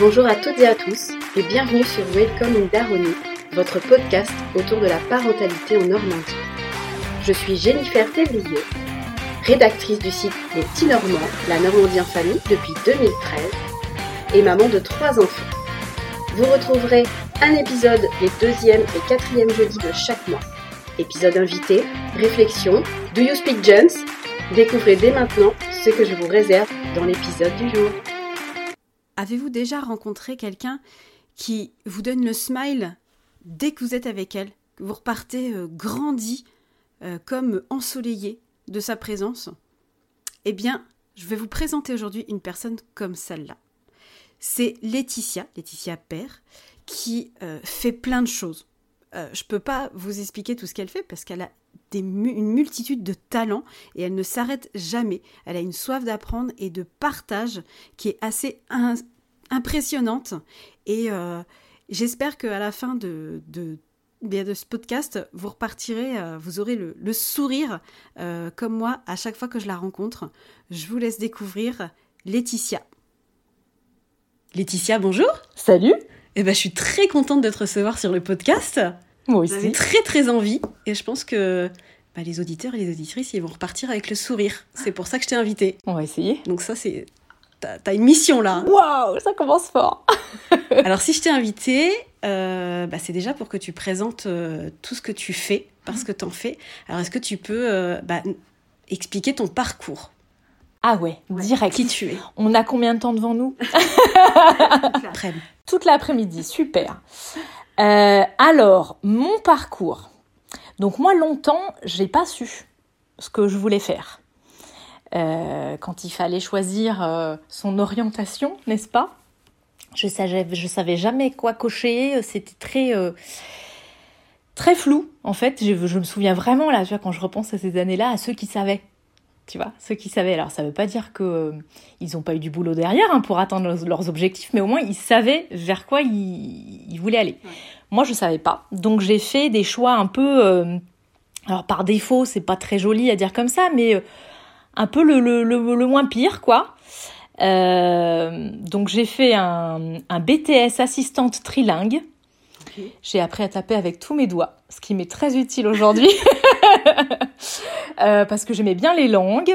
Bonjour à toutes et à tous et bienvenue sur Welcome in votre podcast autour de la parentalité en Normandie. Je suis Jennifer Thévrier, rédactrice du site Les Petits Normands, la Normandie en famille depuis 2013 et maman de trois enfants. Vous retrouverez un épisode les deuxième et quatrième jeudis de chaque mois. Épisode invité, réflexion, Do You Speak Jones Découvrez dès maintenant ce que je vous réserve dans l'épisode du jour. Avez-vous déjà rencontré quelqu'un qui vous donne le smile dès que vous êtes avec elle que Vous repartez euh, grandi, euh, comme ensoleillé de sa présence? Eh bien, je vais vous présenter aujourd'hui une personne comme celle-là. C'est Laetitia, Laetitia Père, qui euh, fait plein de choses. Je ne peux pas vous expliquer tout ce qu'elle fait parce qu'elle a une multitude de talents et elle ne s'arrête jamais. Elle a une soif d'apprendre et de partage qui est assez impressionnante. Et euh, j'espère qu'à la fin de, de, de, ce podcast, vous repartirez, euh, vous aurez le, sourire euh, comme moi à chaque fois que je la rencontre. Je vous laisse découvrir Laetitia. Laetitia, bonjour. Salut. Eh ben, je suis très contente de te recevoir sur le podcast. Moi aussi. très très envie et je pense que bah, les auditeurs et les auditrices ils vont repartir avec le sourire. C'est pour ça que je t'ai invité. On va essayer. Donc ça c'est t'as une mission là. Waouh, ça commence fort. Alors si je t'ai invité, euh, bah, c'est déjà pour que tu présentes euh, tout ce que tu fais parce que t'en fais. Alors est-ce que tu peux euh, bah, expliquer ton parcours? Ah ouais, direct. Qui tu es On a combien de temps devant nous Toute l'après-midi, super. Euh, alors, mon parcours. Donc moi, longtemps, j'ai pas su ce que je voulais faire. Euh, quand il fallait choisir euh, son orientation, n'est-ce pas? Je savais, je savais jamais quoi cocher. C'était très très flou en fait. Je, je, me souviens vraiment là, tu vois, quand je repense à ces années-là, à ceux qui savaient tu vois, ceux qui savaient. Alors, ça ne veut pas dire qu'ils euh, n'ont pas eu du boulot derrière hein, pour atteindre leurs, objectifs, mais au moins ils savaient vers quoi ils, voulaient aller. Moi, je ne savais pas. Donc, j'ai fait des choix un peu. Euh, alors, par défaut, c'est pas très joli à dire comme ça, mais euh, un peu le, le, le, moins pire, quoi. donc, j'ai fait un, un BTS assistante trilingue. J'ai appris à taper avec tous mes doigts, ce qui m'est très utile aujourd'hui. Euh, parce que j'aimais bien les langues.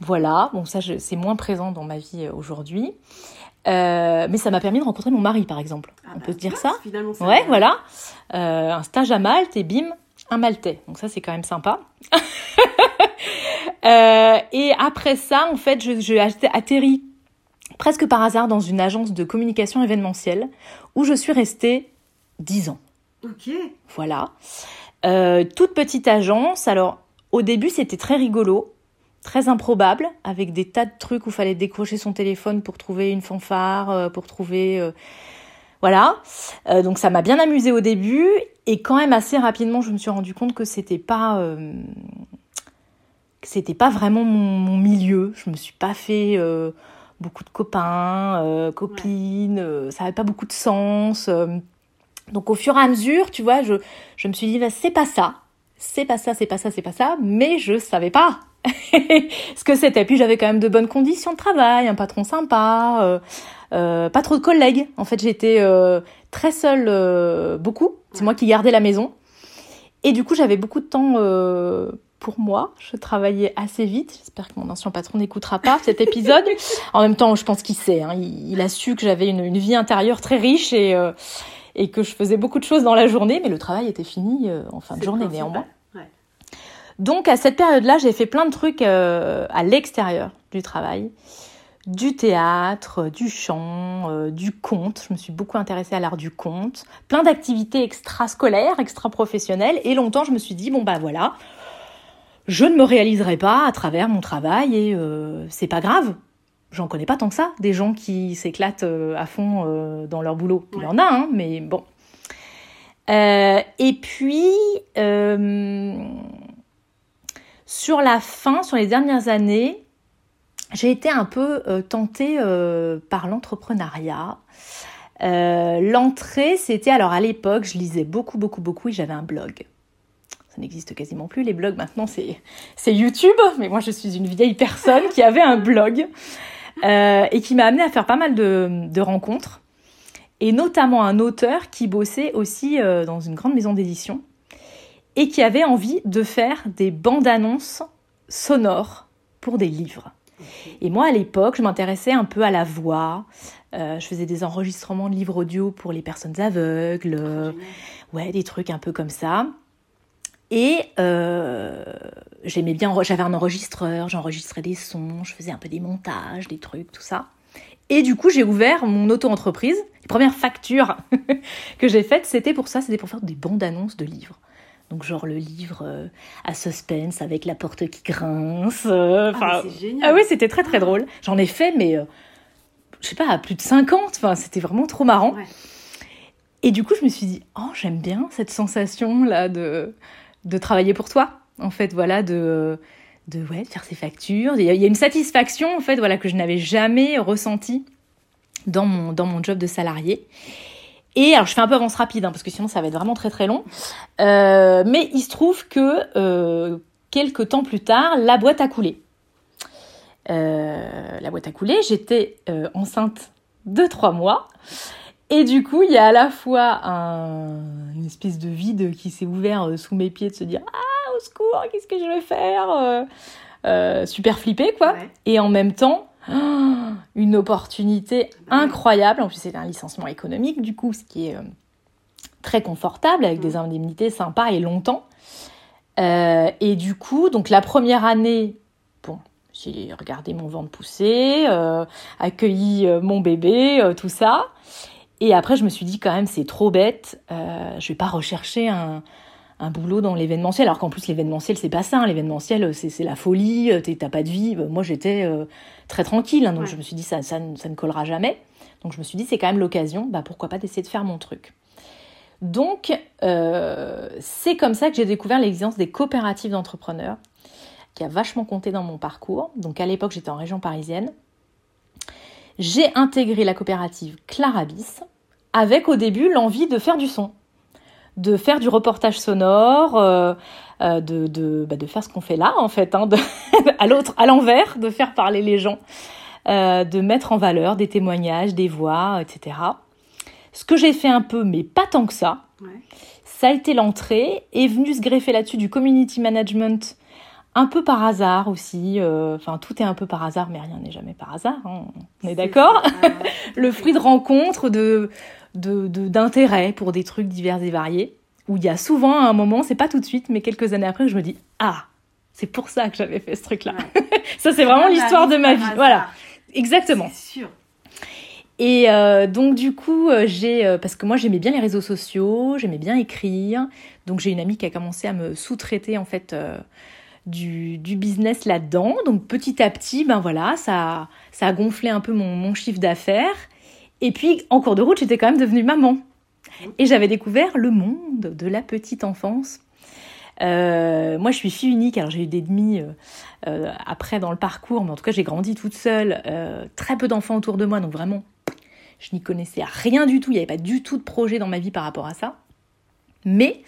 Voilà, bon ça c'est moins présent dans ma vie euh, aujourd'hui. Euh, mais ça m'a permis de rencontrer mon mari, par exemple. Ah On bah, peut se dire ça Ouais, voilà. un stage à Malte et bim, un Maltais. Donc ça, c'est quand même sympa. et après ça, en fait, je, je atterri presque par hasard dans une agence de communication événementielle où je suis restée 10 ans. Ok. Voilà. Euh, toute petite agence. Alors, au début, c'était très rigolo, très improbable, avec des tas de trucs où il fallait décrocher son téléphone pour trouver une fanfare, euh, pour trouver. Euh, voilà. donc, ça m'a bien amusé au début. Et quand même, assez rapidement, je me suis rendu compte que c'était pas. c'était pas vraiment mon, milieu. Je me suis pas fait beaucoup de copains, copines. ça avait pas beaucoup de sens. Donc au fur et à mesure, tu vois, je, je me suis dit, bah, c'est pas ça, c'est pas ça, c'est pas ça, c'est pas ça, mais je savais pas ce que c'était. Puis j'avais quand même de bonnes conditions de travail, un patron sympa, euh, euh, pas trop de collègues. En fait, j'étais euh, très seule, euh, beaucoup. C'est moi qui gardais la maison. Et du coup, j'avais beaucoup de temps euh, pour moi. Je travaillais assez vite. J'espère que mon ancien patron n'écoutera pas cet épisode. en même temps, je pense qu'il sait. Hein. Il, il, a su que j'avais une, une, vie intérieure très riche et et que je faisais beaucoup de choses dans la journée, mais le travail était fini euh, en fin de journée néanmoins. Donc à cette période-là, j'ai fait plein de trucs euh, à l'extérieur du travail, du théâtre, du chant, euh, du conte. Je me suis beaucoup intéressée à l'art du conte, plein d'activités extrascolaires, extra-professionnelles. Et longtemps, je me suis dit bon bah voilà, je ne me réaliserai pas à travers mon travail et c'est pas grave j'en connais pas tant que ça, des gens qui s'éclatent euh, à fond euh, dans leur boulot. Il y en a, hein, mais bon. Euh, et puis, sur la fin, sur les dernières années, j'ai été un peu tentée par l'entrepreneuriat. L'entrée, c'était alors à l'époque, je lisais beaucoup, beaucoup, beaucoup et j'avais un blog. Ça n'existe quasiment plus, les blogs maintenant c'est YouTube, mais moi je suis une vieille personne qui avait un blog. Euh, et qui m'a amené à faire pas mal de, de rencontres. et notamment un auteur qui bossait aussi euh, dans une grande maison d'édition et qui avait envie de faire des bandes annonces sonores pour des livres. Et moi, à l'époque, je m'intéressais un peu à la voix. Euh, je faisais des enregistrements de livres audio pour les personnes aveugles. euh, ouais, des trucs un peu comme ça. Et euh, j'aimais bien, j'avais un enregistreur, j'enregistrais des sons, je faisais un peu des montages, des trucs, tout ça. Et du coup, j'ai ouvert mon auto-entreprise. Les premières factures que j'ai faites, c'était pour ça, c'était pour faire des bandes annonces de livres. Donc genre le livre euh, à suspense avec la porte qui grince. euh, Ah, c'est génial. ah oui, c'était très très drôle. J'en ai fait, mais euh, je sais pas, à plus de 50. Enfin, c'était vraiment trop marrant. Ouais. Et du coup, je me suis dit, oh, j'aime bien cette sensation là de, de travailler pour toi. En fait, voilà, de, de, faire ses factures. Il y, a, une satisfaction, en fait, voilà, que je n'avais jamais ressentie dans mon, job de salarié. Et alors, je fais un peu avance rapide, hein, parce que sinon, ça va être vraiment très très long. Euh, mais il se trouve que euh, quelques temps plus tard, la boîte a coulé. Euh, la boîte a coulé, j'étais enceinte de trois mois. Et du coup, il y a à la fois un, une espèce de vide qui s'est ouvert euh, sous mes pieds de se dire Ah, au secours, qu'est-ce que je vais faire Euh, euh, Super flippé, quoi. Ouais. Et en même temps, une opportunité incroyable. En plus, c'était un licenciement économique, du coup, ce qui est très confortable, avec des indemnités sympas et longtemps. Euh, et du coup, donc la première année, bon, j'ai regardé mon ventre pousser, euh, accueilli mon bébé, euh, tout ça. Et après, je me suis dit quand même, c'est trop bête. Euh, je vais pas rechercher un, un boulot dans l'événementiel. Alors qu'en plus, l'événementiel, c'est pas ça. hein. L'événementiel, c'est c'est la folie. euh, T'as pas de vie. Euh, Moi, j'étais euh, très tranquille. hein, donc, Ouais. je me suis dit, ça, ça, ne- ça ne collera jamais. Donc, je me suis dit, c'est quand même l'occasion. Bah, pourquoi pas d'essayer de faire mon truc. Donc, euh, c'est comme ça que j'ai découvert l'existence des coopératives d'entrepreneurs, qui a vachement compté dans mon parcours. Donc, à l'époque, j'étais en région parisienne. J'ai intégré la coopérative Clarabis avec au début l'envie de faire du son, de faire du reportage sonore, euh, euh, de, de, bah, de faire ce qu'on fait là en fait, hein, de- à l'autre, à l'envers, de faire parler les gens, euh, de mettre en valeur des témoignages, des voix, etc. Ce que j'ai fait un peu, mais pas tant que ça, Ouais. ça a été l'entrée, est venu se greffer là-dessus du community management un peu par hasard aussi. euh, Enfin, tout est un peu par hasard, mais rien n'est jamais par hasard. hein, on est d'accord. Le fruit de rencontres, de de- de- d'intérêt pour des trucs divers et variés. Où il y a souvent un moment, c'est pas tout de suite, mais quelques années après, je me dis ah, c'est pour ça que j'avais fait ce truc-là. Ouais. ça, c'est vraiment l'histoire de ma vie. hasard. Voilà, exactement. C'est sûr. Et euh, donc du coup, euh, j'ai parce que moi j'aimais bien les réseaux sociaux, j'aimais bien écrire, donc j'ai une amie qui a commencé à me sous-traiter en fait euh, du, business là-dedans. Donc petit à petit, ben voilà, ça ça a gonflé un peu mon, chiffre d'affaires. Et puis en cours de route, j'étais quand même devenue maman et j'avais découvert le monde de la petite enfance. Euh, moi, je suis fille unique, alors j'ai eu des demi euh, euh, après dans le parcours, mais en tout cas, j'ai grandi toute seule, très peu d'enfants autour de moi, donc vraiment, je n'y connaissais rien du tout, il n'y avait pas du tout de projet dans ma vie par rapport à ça. Mais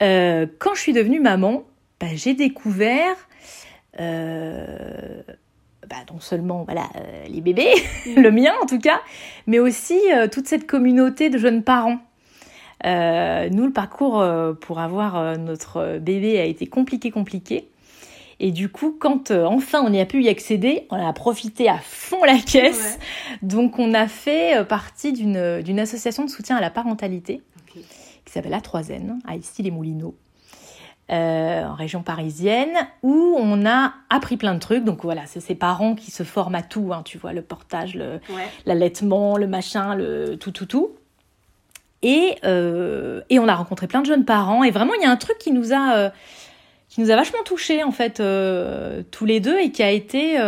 quand je suis devenue maman, bah, j'ai découvert euh, bah, non seulement voilà, euh, les bébés, le mien en tout cas, mais aussi euh, toute cette communauté de jeunes parents. Nous, le parcours pour avoir notre bébé a été compliqué, compliqué. Et du coup, quand enfin on y a pu y accéder, on a profité à fond la caisse. Donc, on a fait partie d'une association de soutien à la parentalité qui s'appelle La Troisième, à Issy-les-Moulineaux, euh, en région parisienne, où on a appris plein de trucs. Donc voilà, c'est ces parents qui se forment à tout, hein, tu vois, le portage, le, Ouais. l'allaitement, le machin, le tout, tout, tout. Et, euh, et on a rencontré plein de jeunes parents. Et vraiment, il y a un truc qui nous a, euh, qui nous a vachement touchés, en fait, tous les deux, et qui a été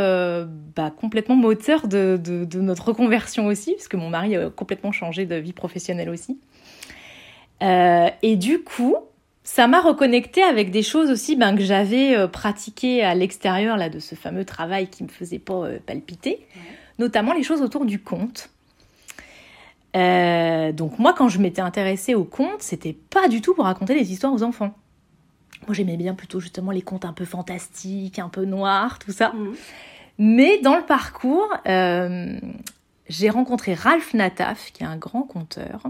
bah, complètement moteur de, de, de notre reconversion aussi, parce que mon mari a complètement changé de vie professionnelle aussi. Et du coup, ça m'a reconnecté avec des choses aussi ben, que j'avais euh, pratiquées à l'extérieur là de ce fameux travail qui me faisait pas euh, palpiter, Ouais. notamment les choses autour du conte. Euh, donc moi, quand je m'étais intéressée au conte, c'était pas du tout pour raconter des histoires aux enfants. Moi, j'aimais bien plutôt justement les contes un peu fantastiques, un peu noirs, tout ça. Mhm. Mais dans le parcours, j'ai rencontré Ralph Nataf, qui est un grand conteur.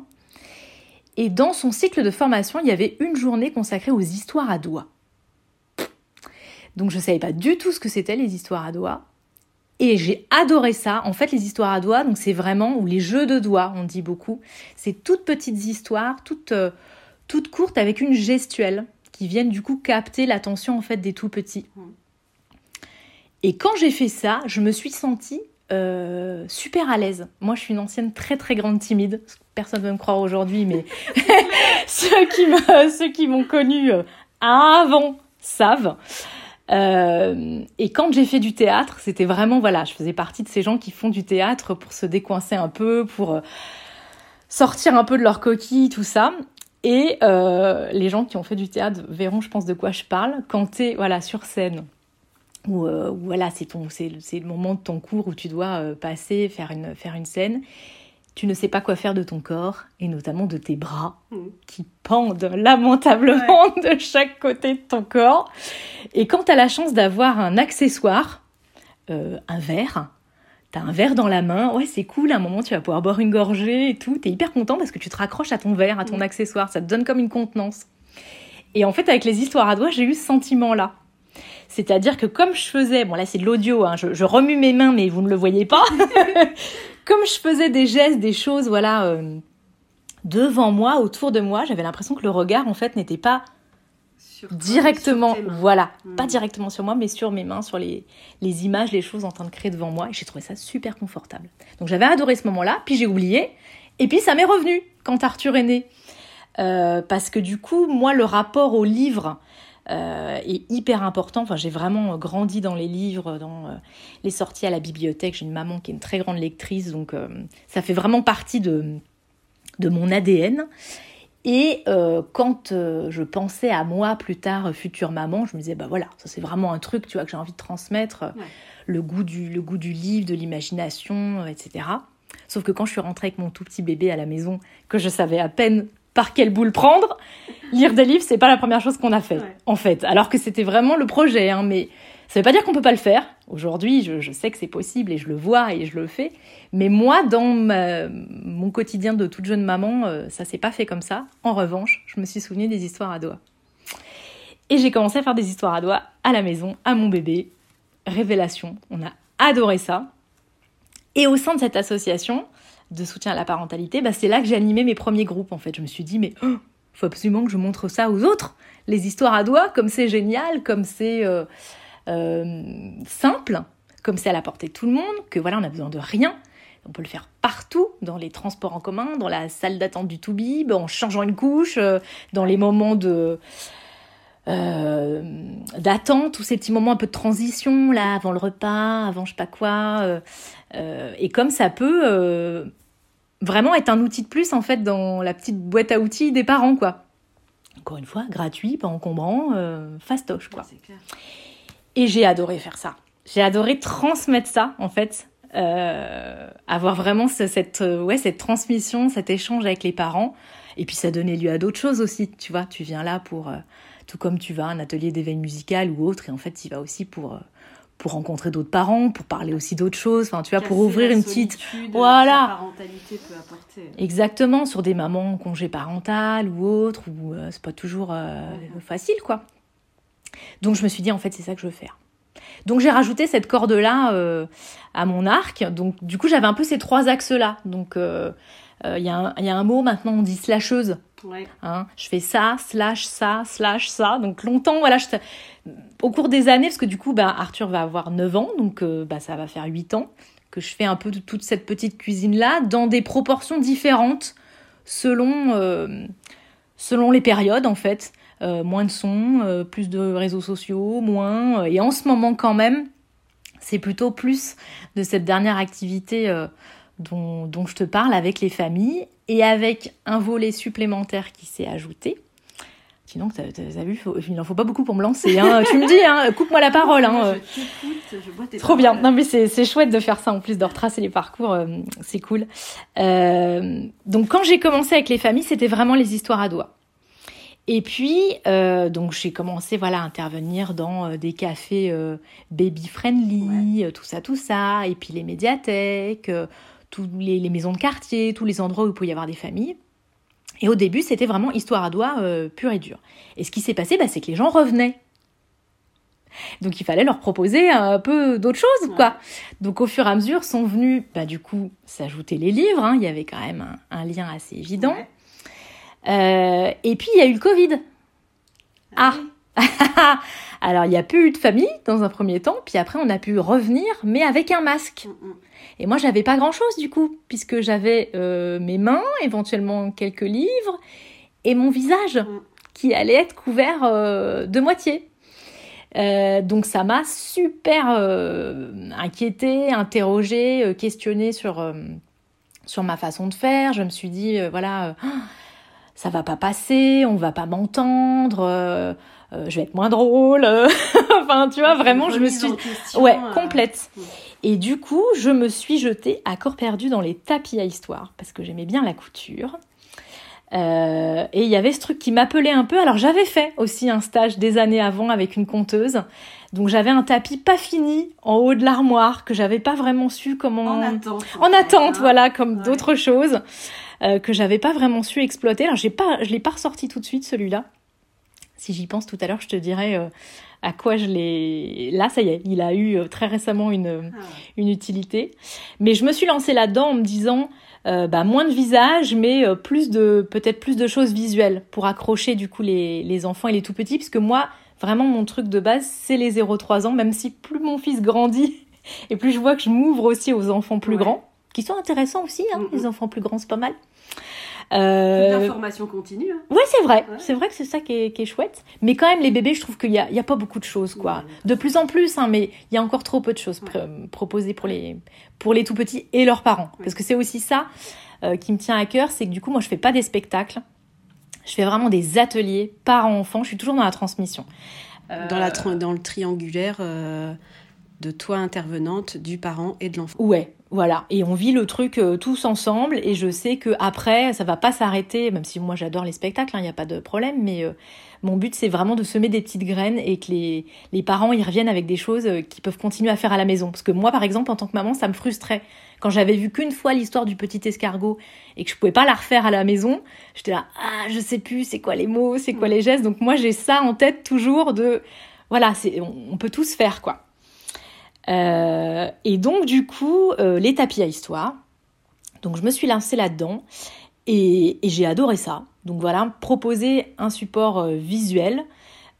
Et dans son cycle de formation, il y avait une journée consacrée aux histoires à doigts. Donc je ne savais pas du tout ce que c'était les histoires à doigts. Et j'ai adoré ça. En fait, les histoires à doigts, donc c'est vraiment, ou les jeux de doigts, on dit beaucoup. C'est toutes petites histoires, toutes, euh, toutes courtes avec une gestuelle qui viennent du coup capter l'attention en fait des tout petits. Et quand j'ai fait ça, je me suis sentie euh, super à l'aise. Moi, je suis une ancienne très très grande timide. Personne ne veut me croire aujourd'hui, mais ceux qui m'ont connue euh, avant savent. Euh, et quand j'ai fait du théâtre, c'était vraiment voilà, je faisais partie de ces gens qui font du théâtre pour se décoincer un peu, pour sortir un peu de leur coquille, tout ça. Et les gens qui ont fait du théâtre verront, je pense, de quoi je parle. Quand tu es voilà, sur scène, ou euh, voilà, c'est le moment de ton cours où tu dois euh, passer, faire une, faire une scène. Tu ne sais pas quoi faire de ton corps et notamment de tes bras mm. qui pendent lamentablement de chaque côté de ton corps. Et quand tu as la chance d'avoir un accessoire, euh, un verre, T'as un verre dans la main, ouais c'est cool, à un moment tu vas pouvoir boire une gorgée et tout, t'es hyper content parce que tu te raccroches à ton verre, à ton mm. accessoire, ça te donne comme une contenance. Et en fait avec les histoires à doigts, j'ai eu ce sentiment-là. C'est-à-dire que comme je faisais, bon là c'est de l'audio, hein, je, remue mes mains mais vous ne le voyez pas, comme je faisais des gestes, des choses, voilà, euh, devant moi, autour de moi, j'avais l'impression que le regard en fait n'était pas directement, voilà, pas hmm. directement sur moi, mais sur mes mains, sur les, les images, les choses en train de créer devant moi. Et j'ai trouvé ça super confortable. Donc j'avais adoré ce moment-là, puis j'ai oublié. Et puis ça m'est revenu quand Arthur est né. Euh, parce que du coup, moi, le rapport au livre, est hyper important. Enfin, j'ai vraiment grandi dans les livres, dans euh, les sorties à la bibliothèque. J'ai une maman qui est une très grande lectrice, donc euh, ça fait vraiment partie de, de mon ADN. Et quand je pensais à moi plus tard, future maman, je me disais, bah voilà, ça c'est vraiment un truc, tu vois, que j'ai envie de transmettre, le, goût du, le goût du livre, de l'imagination, etc. Sauf que quand je suis rentrée avec mon tout petit bébé à la maison, que je savais à peine par quelle boule prendre. Lire des livres, c'est pas la première chose qu'on a fait, en fait. Alors que c'était vraiment le projet, hein, mais ça veut pas dire qu'on peut pas le faire. Aujourd'hui, je, sais que c'est possible et je le vois et je le fais. Mais moi, dans mon quotidien de toute jeune maman, euh, ça s'est pas fait comme ça. En revanche, je me suis souvenu des histoires à doigts. Et j'ai commencé à faire des histoires à doigts à la maison, à mon bébé. Révélation, on a adoré ça. Et au sein de cette association, de soutien à la parentalité, bah, c'est là que j'ai animé mes premiers groupes en fait. Je me suis dit mais oh, faut absolument que je montre ça aux autres, les histoires à doigts, comme c'est génial, comme c'est euh, euh, simple, comme c'est à la portée de tout le monde, que voilà on a besoin de rien. On peut le faire partout, dans les transports en commun, dans la salle d'attente du Toubib, en changeant une couche, euh, dans les moments de d'attente, tous ces petits moments un peu de transition là, avant le repas, avant je sais pas quoi. et comme ça peut vraiment être un outil de plus en fait dans la petite boîte à outils des parents quoi. Encore une fois, gratuit, pas encombrant, euh, fastoche quoi. Et j'ai adoré faire ça. J'ai adoré transmettre ça en fait, euh, avoir vraiment cette euh, ouais cette transmission, cet échange avec les parents. Et puis ça donnait lieu à d'autres choses aussi, tu vois. Tu viens là pour tout comme tu vas à un atelier d'éveil musical ou autre, et en fait tu vas aussi pour pour rencontrer d'autres parents, pour parler aussi d'autres choses, enfin tu vois, pour ouvrir une petite voilà. parentalité peut apporter. Exactement, sur des mamans congé parental ou autre, où euh, c'est pas toujours euh, facile quoi. Donc je me suis dit en fait c'est ça que je veux faire. Donc j'ai rajouté cette corde là euh, à mon arc. Donc du coup j'avais un peu ces trois axes là. Donc il y, y, a un mot maintenant on dit slasheuse Hein, je fais ça, slash ça, slash ça. Donc longtemps, voilà, au cours des années, parce que du coup, bah, Arthur va avoir 9 ans, donc euh, bah, ça va faire 8 ans, que je fais un peu de toute cette petite cuisine-là, dans des proportions différentes, selon, euh, selon les périodes, en fait. Euh, moins de sons, plus de réseaux sociaux, moins. et en ce moment, quand même, c'est plutôt plus de cette dernière activité dont, dont, je te parle avec les familles et avec un volet supplémentaire qui s'est ajouté. Sinon, tu as, vu, il n'en faut pas beaucoup pour me lancer. Hein. tu me dis, hein, coupe-moi la parole. Hein. Je je vois tes Trop bien. Non, mais c'est chouette de faire ça en plus, de retracer les parcours. Euh, c'est cool. Euh, donc, quand j'ai commencé avec les familles, c'était vraiment les histoires à doigts. Et puis, euh, donc j'ai commencé voilà à intervenir dans des cafés baby friendly, tout ça, tout ça, et puis les médiathèques, toutes les, les maisons de quartier, tous les endroits où il pouvait y avoir des familles. Et au début, c'était vraiment histoire à doigts euh, pure et dure. Et ce qui s'est passé, bah, c'est que les gens revenaient. Donc il fallait leur proposer un peu d'autres choses, quoi. Donc au fur et à mesure sont venus, bah, du coup, s'ajouter les livres. hein. Il y avait quand même un, un lien assez évident. Ouais. Euh, et puis il y a eu le Covid. Ah. Alors il n'y a plus eu de famille dans un premier temps, puis après on a pu revenir, mais avec un masque. Mm, mm. Et moi, j'avais pas grand chose du coup, puisque j'avais euh, mes mains, éventuellement quelques livres, et mon visage Mm. qui allait être couvert euh, de moitié. Euh, donc ça m'a super inquiétée, interrogée, questionnée sur, sur ma façon de faire. Je me suis dit, voilà, ça va pas passer, on va pas m'entendre, euh, euh, je vais être moins drôle. enfin, tu vois, vraiment, je me suis... Ouais, euh, complète. Et du coup, je me suis jetée à corps perdu dans les tapis à histoire parce que j'aimais bien la couture. Euh, et il y avait ce truc qui m'appelait un peu. Alors j'avais fait aussi un stage des années avant avec une conteuse. Donc j'avais un tapis pas fini en haut de l'armoire que j'avais pas vraiment su comment En attente. en attente, hein. voilà, comme Ouais. d'autres choses euh, que j'avais pas vraiment su exploiter. Alors j'ai pas, je l'ai pas ressorti tout de suite celui-là. Si j'y pense tout à l'heure, je te dirai euh, à quoi je l'ai. Là, ça y est, il a eu euh, très récemment une Ah ouais. une utilité. Mais je me suis lancée là-dedans en me disant euh, bah, moins de visage, mais euh, plus de peut-être plus de choses visuelles pour accrocher du coup les, les enfants et les tout petits, puisque moi vraiment mon truc de base c'est les 0-3 ans, même si plus mon fils grandit et plus je vois que je m'ouvre aussi aux enfants plus Ouais. grands, qui sont intéressants aussi, hein, Mhm. les enfants plus grands c'est pas mal. Toute Euh, l'information continue. hein. Ouais, c'est vrai. Ouais. C'est vrai que c'est ça qui est, qui est chouette. Mais quand même, les bébés, je trouve qu'il y a, il y a pas beaucoup de choses, quoi. De plus en plus, hein, mais il y a encore trop peu de choses pr- proposées pour les, pour les tout petits et leurs parents. Ouais. Parce que c'est aussi ça euh, qui me tient à cœur, c'est que du coup, moi, je fais pas des spectacles. Je fais vraiment des ateliers parents-enfants. Je suis toujours dans la transmission. Euh, Dans, la tra- dans le triangulaire euh, de toi intervenante, du parent et de l'enfant. Ouais, voilà. Et on vit le truc euh, tous ensemble. Et je sais que après, ça va pas s'arrêter. Même si moi j'adore les spectacles, il n'y a pas de problème. Mais euh, mon but c'est vraiment de semer des petites graines et que les, les parents y reviennent avec des choses euh, qu'ils peuvent continuer à faire à la maison. Parce que moi, par exemple, en tant que maman, ça me frustrait quand j'avais vu qu'une fois l'histoire du petit escargot et que je pouvais pas la refaire à la maison. J'étais là, ah, je sais plus, c'est quoi les mots, c'est quoi les gestes? Donc moi j'ai ça en tête toujours de, voilà, c'est, on, on peut tous faire quoi. Euh, et donc, du coup, euh, les tapis à histoire. Donc, je me suis lancée là-dedans et, j'ai adoré ça. Donc, voilà, proposer un support euh, visuel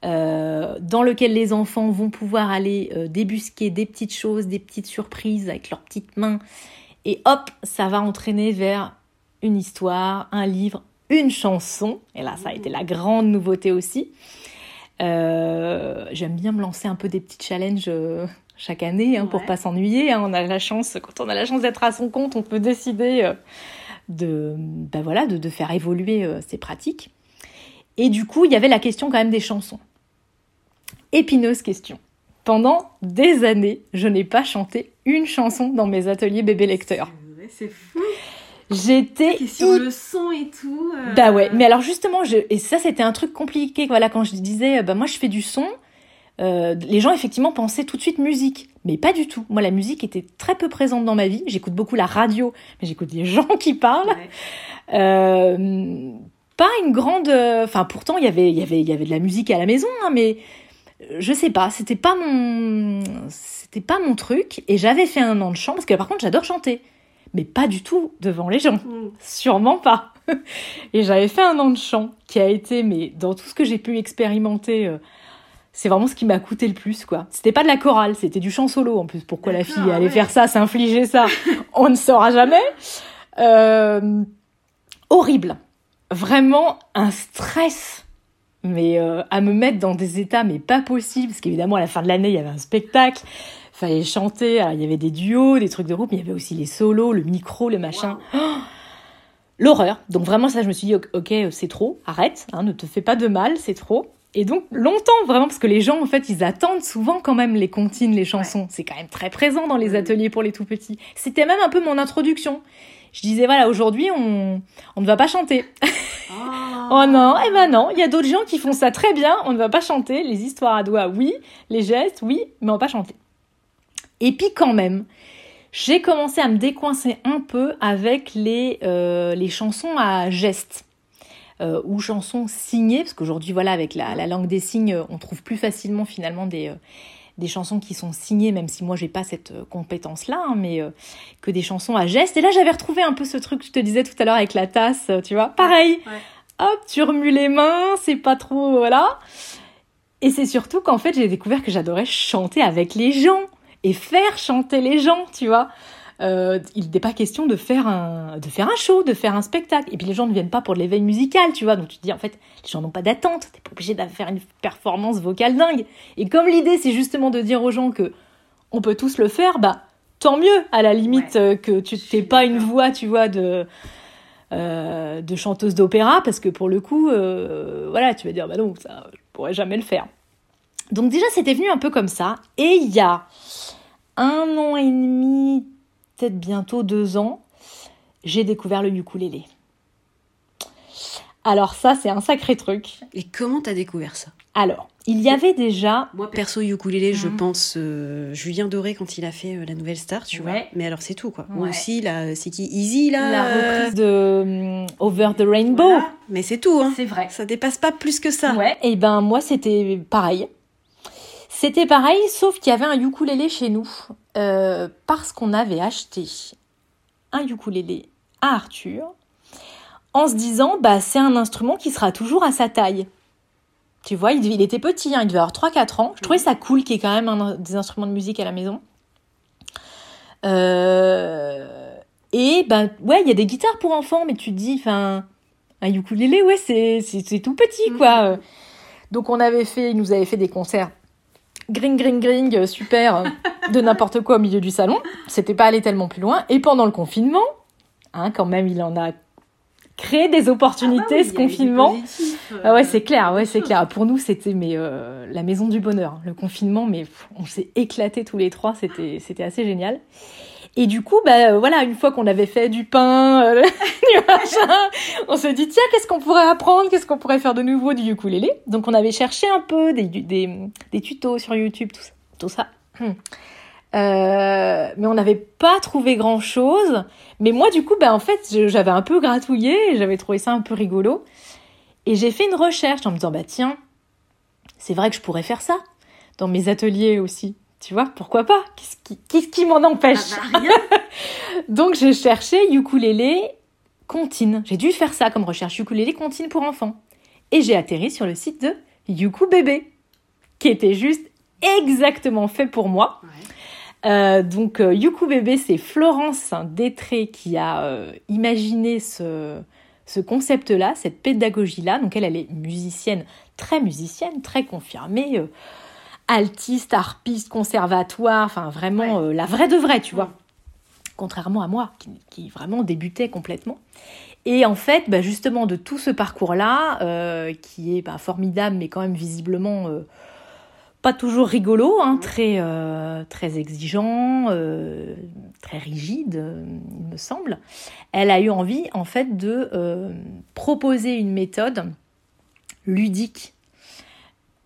dans lequel les enfants vont pouvoir aller débusquer des petites choses, des petites surprises avec leurs petites mains. Et hop, ça va entraîner vers une histoire, un livre, une chanson. Et là, ça a été la grande nouveauté aussi. J'aime bien me lancer un peu des petits challenges chaque année hein, pour Ouais. pas s'ennuyer. hein. On a la chance, quand on a la chance d'être à son compte, on peut décider euh, de, ben voilà, de, de faire évoluer euh, ses pratiques. Et du coup, il y avait la question quand même des chansons. Épineuse question. Pendant des années, je n'ai pas chanté une chanson dans mes ateliers bébé lecteur. C'est fou. J'étais Question le son et tout. euh, bah ouais, mais alors justement, je... et ça c'était un truc compliqué, voilà, quand je disais, euh, bah moi je fais du son, euh, les gens effectivement pensaient tout de suite musique, mais pas du tout. Moi la musique était très peu présente dans ma vie, j'écoute beaucoup la radio, mais j'écoute des gens qui parlent. ouais. Euh, pas une grande, euh, enfin pourtant il y avait, il y avait, il y avait de la musique à la maison, hein, mais je sais pas, c'était pas mon, c'était pas mon truc, et j'avais fait un an de chant parce que par contre j'adore chanter, mais pas du tout devant les gens. Mm. Sûrement pas. Et j'avais fait un an de chant qui a été, mais dans tout ce que j'ai pu expérimenter, euh, c'est vraiment ce qui m'a coûté le plus, quoi. C'était pas de la chorale, c'était du chant solo en plus. Pourquoi la fille allait ouais. faire ça, s'infliger ça On ne saura jamais. Euh, horrible. Vraiment un stress. Mais euh, à me mettre dans des états, mais pas possible, parce qu'évidemment à la fin de l'année il y avait un spectacle, fallait chanter, alors, il y avait des duos, des trucs de groupe, mais il y avait aussi les solos, le micro, le machin. L'horreur. Donc vraiment ça, je me suis dit, ok, ok, c'est trop, arrête, hein, ne te fais pas de mal, c'est trop. Et donc longtemps vraiment, parce que les gens en fait, ils attendent souvent quand même les comptines, les chansons. C'est quand même très présent dans les Mhm. ateliers pour les tout petits. C'était même un peu mon introduction. Je disais voilà, aujourd'hui on, on ne va pas chanter. Oh non, eh ben non, il y a d'autres gens qui font ça très bien, on ne va pas chanter, les histoires à doigts, oui, les gestes, oui, mais on va pas chanter. Et puis quand même, j'ai commencé à me décoincer un peu avec les, euh, les chansons à gestes. Euh, ou chansons signées, parce qu'aujourd'hui, voilà, avec la, la, langue des signes, on trouve plus facilement finalement des, euh, des chansons qui sont signées, même si moi j'ai pas cette euh, compétence-là, hein, mais euh, que des chansons à gestes. Et là, j'avais retrouvé un peu ce truc que je te disais tout à l'heure avec la tasse, tu vois, pareil. Ouais. Hop, tu remues les mains, c'est pas trop, voilà. Et c'est surtout qu'en fait, j'ai découvert que j'adorais chanter avec les gens et faire chanter les gens, tu vois. Euh, il n'était pas question de faire un de faire un show, de faire un spectacle. Et puis les gens ne viennent pas pour de l'éveil musical, tu vois. Donc tu te dis en fait, les gens n'ont pas d'attente. T'es pas obligé de faire une performance vocale dingue. Et comme l'idée c'est justement de dire aux gens que on peut tous le faire, bah tant mieux. À la limite Ouais. euh, que tu t'aies pas une voix, tu vois, de euh, de chanteuse d'opéra, parce que pour le coup, voilà, tu vas dire bah non, ça, je pourrais jamais le faire. Donc déjà, c'était venu un peu comme ça. Et il y a un an et demi, peut-être bientôt deux ans, j'ai découvert le ukulélé. Alors ça, c'est un sacré truc. Et comment t'as découvert ça? Alors, il y avait déjà... Moi, perso ukulélé, je Mhm. pense euh, Julien Doré quand il a fait euh, la nouvelle star, tu vois. Mais alors, c'est tout, quoi. Ouais. Moi aussi, là, c'est qui? Easy, là La euh, reprise de hum, Over the Rainbow. voilà. Mais c'est tout, hein. C'est vrai. Ça dépasse pas plus que ça. Ouais. Et ben moi c'était pareil. C'était pareil, sauf qu'il y avait un ukulélé chez nous euh, parce qu'on avait acheté un ukulélé à Arthur en se disant bah c'est un instrument qui sera toujours à sa taille. Tu vois, il, était petit, hein, il devait avoir 3-4 ans. Je trouvais ça cool qu'il y ait quand même un- des instruments de musique à la maison. Euh, et ben ouais, il y a des guitares pour enfants, mais tu te dis, enfin, un ukulélé, ouais, c'est tout petit, quoi. Mhm. Donc on avait fait, il nous avait fait des concerts gring gring gring euh, super euh, de n'importe quoi au milieu du salon. C'était pas allé tellement plus loin. Et pendant le confinement, hein, quand même, il en a créé des opportunités Ah bah oui, ce confinement. euh, Ah ouais, c'est clair, ouais, c'est clair. Pour nous, c'était mais euh, la maison du bonheur, le confinement, mais pff, on s'est éclatés tous les trois, c'était c'était assez génial. Et du coup, bah euh, voilà, une fois qu'on avait fait du pain, euh, du machin, on se dit tiens, qu'est-ce qu'on pourrait apprendre, qu'est-ce qu'on pourrait faire de nouveau du ukulélé. Donc on avait cherché un peu des des, des tutos sur YouTube, tout ça, tout ça. Hum. Euh, mais on n'avait pas trouvé grand chose. Mais moi, du coup, bah, en fait, j'avais un peu gratouillé j'avais trouvé ça un peu rigolo. Et j'ai fait une recherche en me disant, bah tiens, c'est vrai que je pourrais faire ça dans mes ateliers aussi. Tu vois, pourquoi pas? Qu'est-ce qui, m'en empêche? Ah bah, rien. Donc j'ai cherché ukulélé comptine. J'ai dû faire ça comme recherche, ukulélé comptine pour enfants. Et j'ai atterri sur le site de Yuku Bébé, qui était juste exactement fait pour moi. Ouais. Euh, donc euh, Yuku Bébé, c'est Florence Détré qui a euh, imaginé ce, ce concept-là, cette pédagogie-là. Donc elle, elle est musicienne, très musicienne, très confirmée, euh, altiste, harpiste, conservatoire, enfin vraiment euh, la vraie de vraie, tu vois. Mm. Contrairement à moi, qui, qui vraiment débutait complètement. Et en fait, bah, justement, de tout ce parcours-là, euh, qui est bah, formidable, mais quand même visiblement euh, pas toujours rigolo, hein, Mhm. très, euh, très exigeant, très rigide, il me semble. Elle a eu envie, en fait, de proposer une méthode ludique,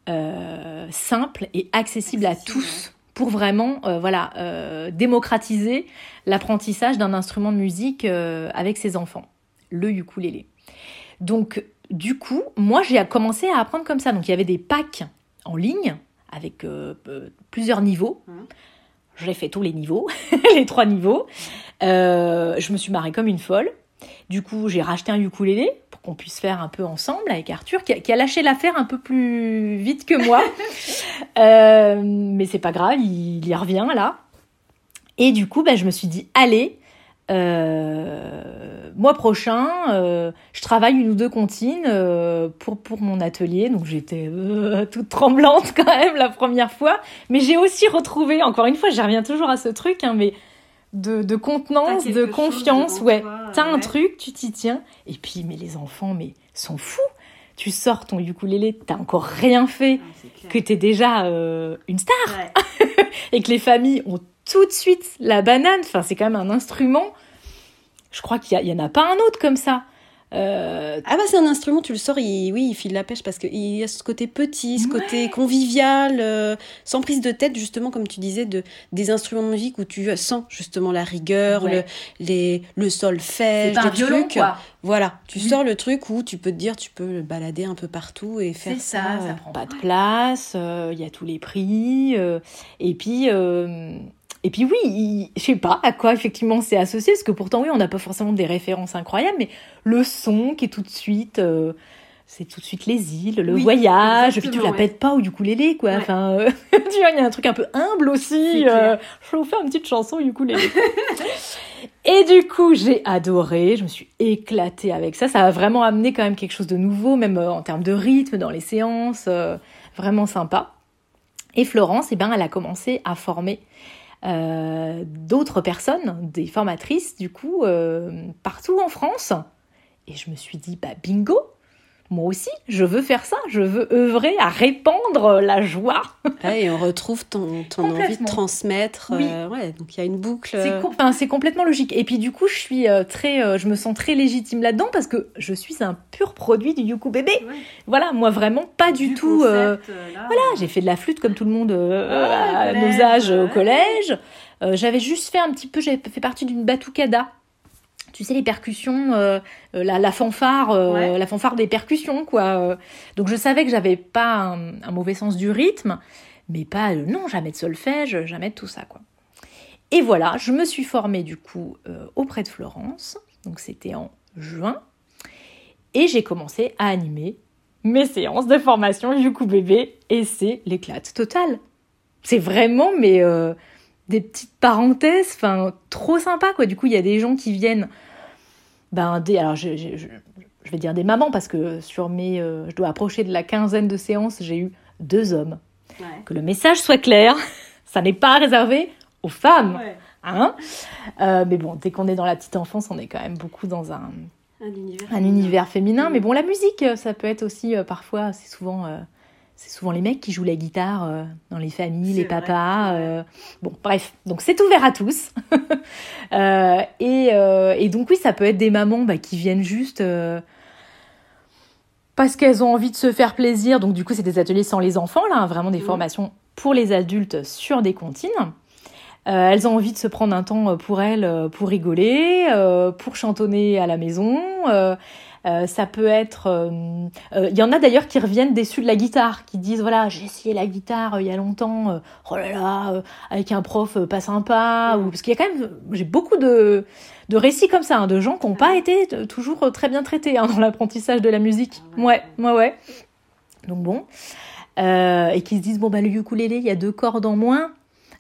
euh, simple et accessible, à tous pour vraiment euh, voilà, euh, démocratiser l'apprentissage d'un instrument de musique avec ses enfants, le ukulélé. Donc, du coup, moi, j'ai commencé à apprendre comme ça. Donc, il y avait des packs en ligne avec plusieurs niveaux. Mhm. J'ai fait tous les niveaux, les trois niveaux. Je me suis marrée comme une folle. Du coup, j'ai racheté un ukulélé qu'on puisse faire un peu ensemble avec Arthur, qui a, qui a lâché l'affaire un peu plus vite que moi. Euh, mais c'est pas grave, il, il y revient là. Et du coup, bah, je me suis dit, allez, euh, mois prochain, euh, je travaille une ou deux comptines euh, pour, pour mon atelier. Donc j'étais toute tremblante quand même la première fois. Mais j'ai aussi retrouvé, encore une fois, j'y reviens toujours à ce truc, hein, mais de, de contenance, de confiance. Ouais, t'as un truc, tu t'y tiens. Et puis, mais les enfants, mais sont fous. Tu sors ton ukulélé, t'as encore rien fait, Ah, que t'es déjà euh, une star Ouais. et que les familles ont tout de suite la banane. Enfin, c'est quand même un instrument. Je crois qu'il y, a- il y en a pas un autre comme ça. Euh, Ah bah c'est un instrument, tu le sors, il, oui, il file la pêche parce qu'il y a ce côté petit, ce côté convivial, euh, sans prise de tête justement comme tu disais, de, des instruments de musique où tu sens justement la rigueur, Ouais. le, les, le solfège, pas un des violon, trucs. quoi. Voilà, tu Oui. sors le truc où tu peux te dire, tu peux le balader un peu partout et faire C'est ça. ça, euh, ça prend pas de place, euh, il y a tous les prix. euh, et puis, euh, et puis oui, il- je sais pas à quoi effectivement c'est associé, parce que pourtant oui, on n'a pas forcément des références incroyables, mais le son qui est tout de suite, euh, c'est tout de suite les îles, le Oui, voyage, puis tu la ouais. pètes pas au ukulélé quoi. Ouais. Enfin, euh, tu vois, il y a un truc un peu humble aussi. Euh, je vais vous faire une petite chanson ukulélé. Et du coup, j'ai adoré, je me suis éclatée avec ça. Ça a vraiment amené quand même quelque chose de nouveau, même en termes de rythme dans les séances, vraiment sympa. Et Florence, eh ben, elle a commencé à former euh, d'autres personnes, des formatrices, du coup, euh, partout en France. Et je me suis dit, bah bingo, moi aussi, je veux faire ça, je veux œuvrer à répandre la joie. ouais, et on retrouve ton, ton envie de transmettre. Oui. euh, ouais, donc il y a une boucle. C'est euh, com- enfin, c'est complètement logique. Et puis du coup, je suis euh, très, euh, je me sens très légitime là-dedans parce que je suis un pur produit du Yuku bébé. Ouais. Voilà, moi vraiment pas du, tout. euh, voilà, j'ai fait de la flûte comme tout le monde euh, Ah, à collège, nos âges euh, au collège. Euh, j'avais juste fait un petit peu, j'avais fait partie d'une batucada. Tu sais les percussions, euh, euh, la, la fanfare, euh, Ouais. la fanfare des percussions quoi. Donc je savais que j'avais pas un, un mauvais sens du rythme, mais pas non jamais de solfège, jamais de tout ça quoi. Et voilà, je me suis formée du coup euh, auprès de Florence, donc c'était en juin, et j'ai commencé à animer mes séances de formation Yuku bébé, et c'est l'éclate totale. C'est vraiment mais des petites parenthèses, enfin trop sympa quoi. Du coup, il y a des gens qui viennent, ben des, alors je, je- je- je vais dire des mamans parce que sur mes, euh, je dois approcher de la quinzaine de séances, j'ai eu deux hommes. Ouais. Que le message soit clair, ça n'est pas réservé aux femmes. Ouais. Hein Euh, mais bon, dès qu'on est dans la petite enfance, on est quand même beaucoup dans un, Un univers. un univers féminin. Mm. Mais bon, la musique, euh, ça peut être aussi euh, parfois, c'est souvent, c'est souvent les mecs qui jouent la guitare euh, dans les familles, les papas. euh, bon, bref, donc c'est ouvert à tous. Euh, et, et donc oui, ça peut être des mamans bah, qui viennent juste. parce qu'elles ont envie de se faire plaisir. Donc, du coup, c'est des ateliers sans les enfants, là, hein, vraiment des Mhm. formations pour les adultes sur des comptines. Elles ont envie de se prendre un temps pour elles, pour rigoler, pour chantonner à la maison. Euh, ça peut être. euh, euh, Il y en a d'ailleurs qui reviennent déçus de la guitare, qui disent voilà, j'ai essayé la guitare il y a longtemps. oh là là, avec un prof pas sympa. Ou parce qu'il y a quand même, j'ai beaucoup de de récits comme ça, hein, de gens qui n'ont pas été toujours très bien traités hein, dans l'apprentissage de la musique. Ouais. Ouais, ouais, ouais. Donc bon. Euh, et qui se disent bon bah le ukulélé il y a deux cordes en moins